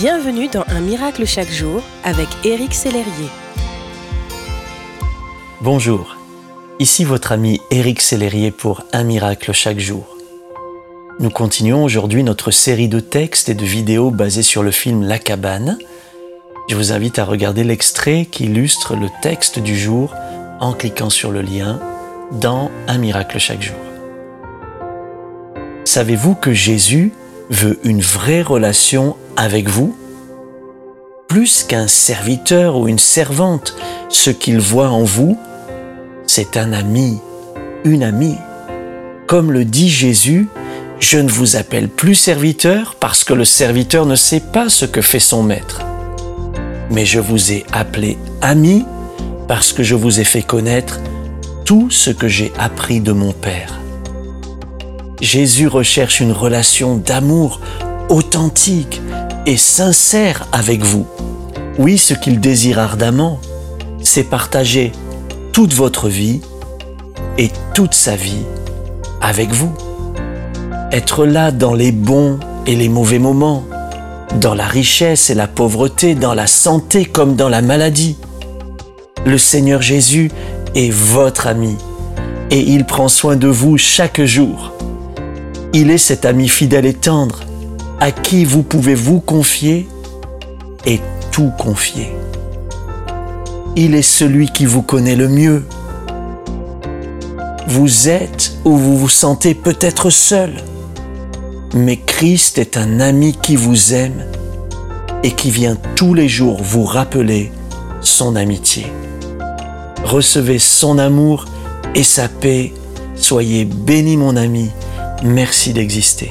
Bienvenue dans Un miracle chaque jour avec Éric Sellerier. Bonjour, ici votre ami Éric Sellerier pour Un miracle chaque jour. Nous continuons aujourd'hui notre série de textes et de vidéos basés sur le film La cabane. Je vous invite à regarder l'extrait qui illustre le texte du jour en cliquant sur le lien dans Un miracle chaque jour. Savez-vous que Jésus veut une vraie relation avec vous Plus qu'un serviteur ou une servante, ce qu'il voit en vous, c'est un ami, une amie. Comme le dit Jésus, je ne vous appelle plus serviteur parce que le serviteur ne sait pas ce que fait son maître. Mais je vous ai appelé ami parce que je vous ai fait connaître tout ce que j'ai appris de mon Père. Jésus recherche une relation d'amour authentique et sincère avec vous. Oui, ce qu'il désire ardemment, c'est partager toute votre vie et toute sa vie avec vous. Être là dans les bons et les mauvais moments, dans la richesse et la pauvreté, dans la santé comme dans la maladie. Le Seigneur Jésus est votre ami et il prend soin de vous chaque jour. Il est cet ami fidèle et tendre à qui vous pouvez vous confier et tout confier. Il est celui qui vous connaît le mieux. Vous êtes ou vous vous sentez peut-être seul, mais Christ est un ami qui vous aime et qui vient tous les jours vous rappeler son amitié. Recevez son amour et sa paix. Soyez béni mon ami Merci d'exister.